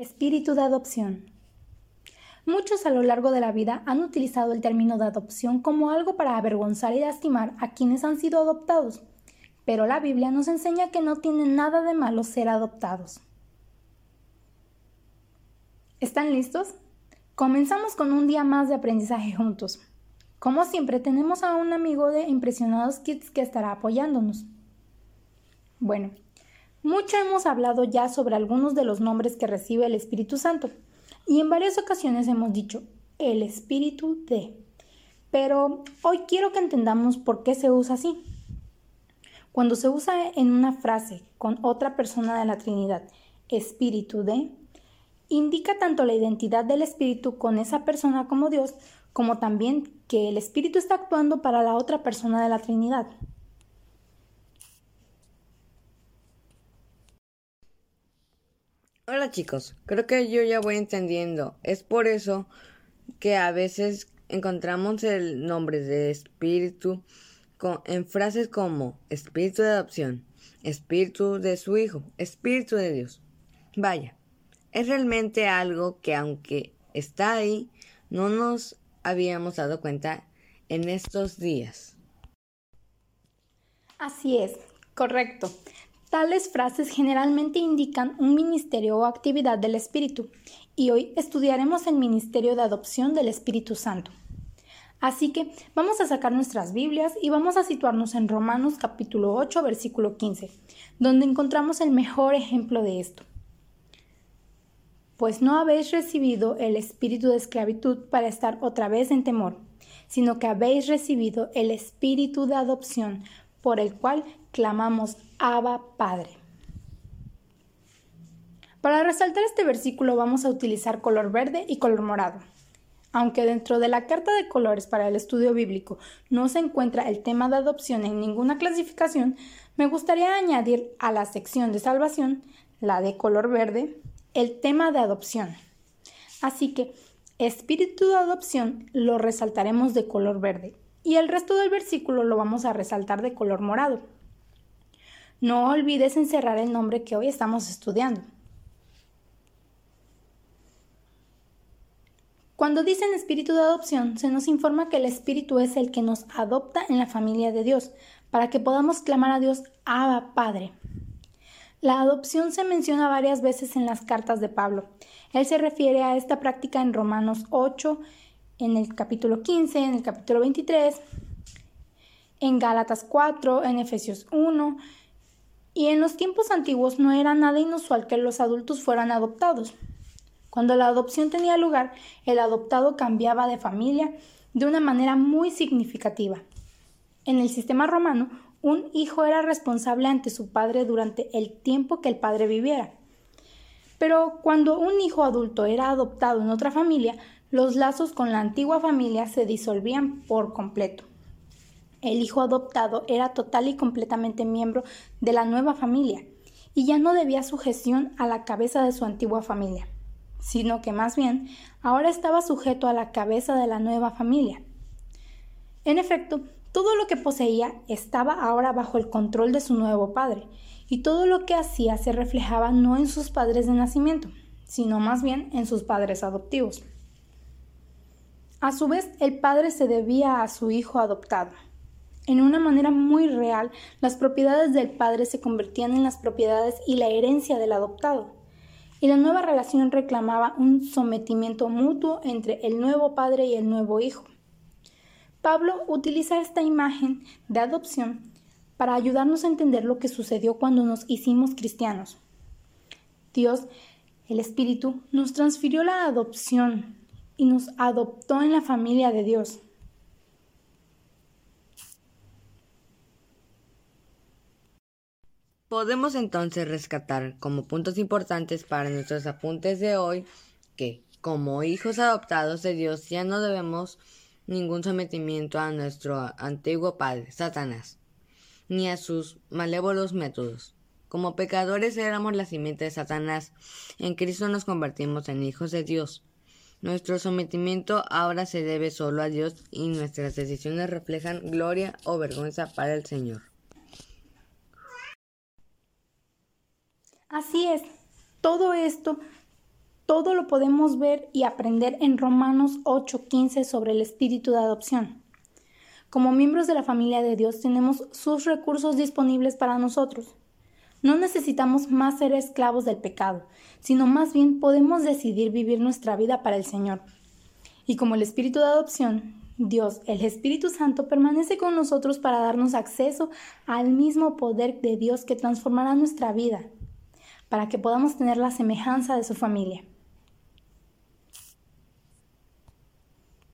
Espíritu de adopción. Muchos a lo largo de la vida han utilizado el término de adopción como algo para avergonzar y lastimar a quienes han sido adoptados, pero la Biblia nos enseña que no tiene nada de malo ser adoptados. ¿Están listos? Comenzamos con un día más de aprendizaje juntos. Como siempre, tenemos a un amigo de Impresionados Kids que estará apoyándonos. Bueno, mucho hemos hablado ya sobre algunos de los nombres que recibe el Espíritu Santo y en varias ocasiones hemos dicho el Espíritu de. Pero hoy quiero que entendamos por qué se usa así. Cuando se usa en una frase con otra persona de la Trinidad, Espíritu de, indica tanto la identidad del Espíritu con esa persona como Dios, como también que el Espíritu está actuando para la otra persona de la Trinidad. Hola chicos, creo que yo ya voy entendiendo. Es por eso que a veces encontramos el nombre de espíritu en frases como espíritu de adopción, espíritu de su hijo, espíritu de Dios. Vaya, es realmente algo que aunque está ahí, no nos habíamos dado cuenta en estos días. Así es, correcto. Tales frases generalmente indican un ministerio o actividad del Espíritu, y hoy estudiaremos el ministerio de adopción del Espíritu Santo. Así que vamos a sacar nuestras Biblias y vamos a situarnos en Romanos capítulo 8 versículo 15, donde encontramos el mejor ejemplo de esto. Pues no habéis recibido el espíritu de esclavitud para estar otra vez en temor, sino que habéis recibido el espíritu de adopción por el cual clamamos Abba Padre. Para resaltar este versículo vamos a utilizar color verde y color morado. Aunque dentro de la carta de colores para el estudio bíblico no se encuentra el tema de adopción en ninguna clasificación, me gustaría añadir a la sección de salvación, la de color verde, el tema de adopción. Así que espíritu de adopción lo resaltaremos de color verde y el resto del versículo lo vamos a resaltar de color morado. No olvides encerrar el nombre que hoy estamos estudiando. Cuando dicen espíritu de adopción, se nos informa que el espíritu es el que nos adopta en la familia de Dios, para que podamos clamar a Dios Abba Padre. La adopción se menciona varias veces en las cartas de Pablo. Él se refiere a esta práctica en Romanos 8, en el capítulo 15, en el capítulo 23, en Gálatas 4, en Efesios 1, y en los tiempos antiguos no era nada inusual que los adultos fueran adoptados. Cuando la adopción tenía lugar, el adoptado cambiaba de familia de una manera muy significativa. En el sistema romano, un hijo era responsable ante su padre durante el tiempo que el padre viviera. Pero cuando un hijo adulto era adoptado en otra familia, los lazos con la antigua familia se disolvían por completo. El hijo adoptado era total y completamente miembro de la nueva familia y ya no debía sujeción a la cabeza de su antigua familia, sino que más bien ahora estaba sujeto a la cabeza de la nueva familia. En efecto, todo lo que poseía estaba ahora bajo el control de su nuevo padre, y todo lo que hacía se reflejaba no en sus padres de nacimiento, sino más bien en sus padres adoptivos. A su vez, el padre se debía a su hijo adoptado. En una manera muy real, las propiedades del padre se convertían en las propiedades y la herencia del adoptado. Y la nueva relación reclamaba un sometimiento mutuo entre el nuevo padre y el nuevo hijo. Pablo utiliza esta imagen de adopción para ayudarnos a entender lo que sucedió cuando nos hicimos cristianos. Dios, el Espíritu, nos transfirió la adopción y nos adoptó en la familia de Dios. Podemos entonces rescatar como puntos importantes para nuestros apuntes de hoy que, como hijos adoptados de Dios, ya no debemos ningún sometimiento a nuestro antiguo padre, Satanás, ni a sus malévolos métodos. Como pecadores éramos la simiente de Satanás, en Cristo nos convertimos en hijos de Dios. Nuestro sometimiento ahora se debe solo a Dios y nuestras decisiones reflejan gloria o vergüenza para el Señor. Así es, todo esto todo lo podemos ver y aprender en Romanos 8:15 sobre el espíritu de adopción. Como miembros de la familia de Dios tenemos sus recursos disponibles para nosotros. No necesitamos más ser esclavos del pecado, sino más bien podemos decidir vivir nuestra vida para el Señor. Y como el espíritu de adopción, Dios, el Espíritu Santo, permanece con nosotros para darnos acceso al mismo poder de Dios que transformará nuestra vida, para que podamos tener la semejanza de su familia.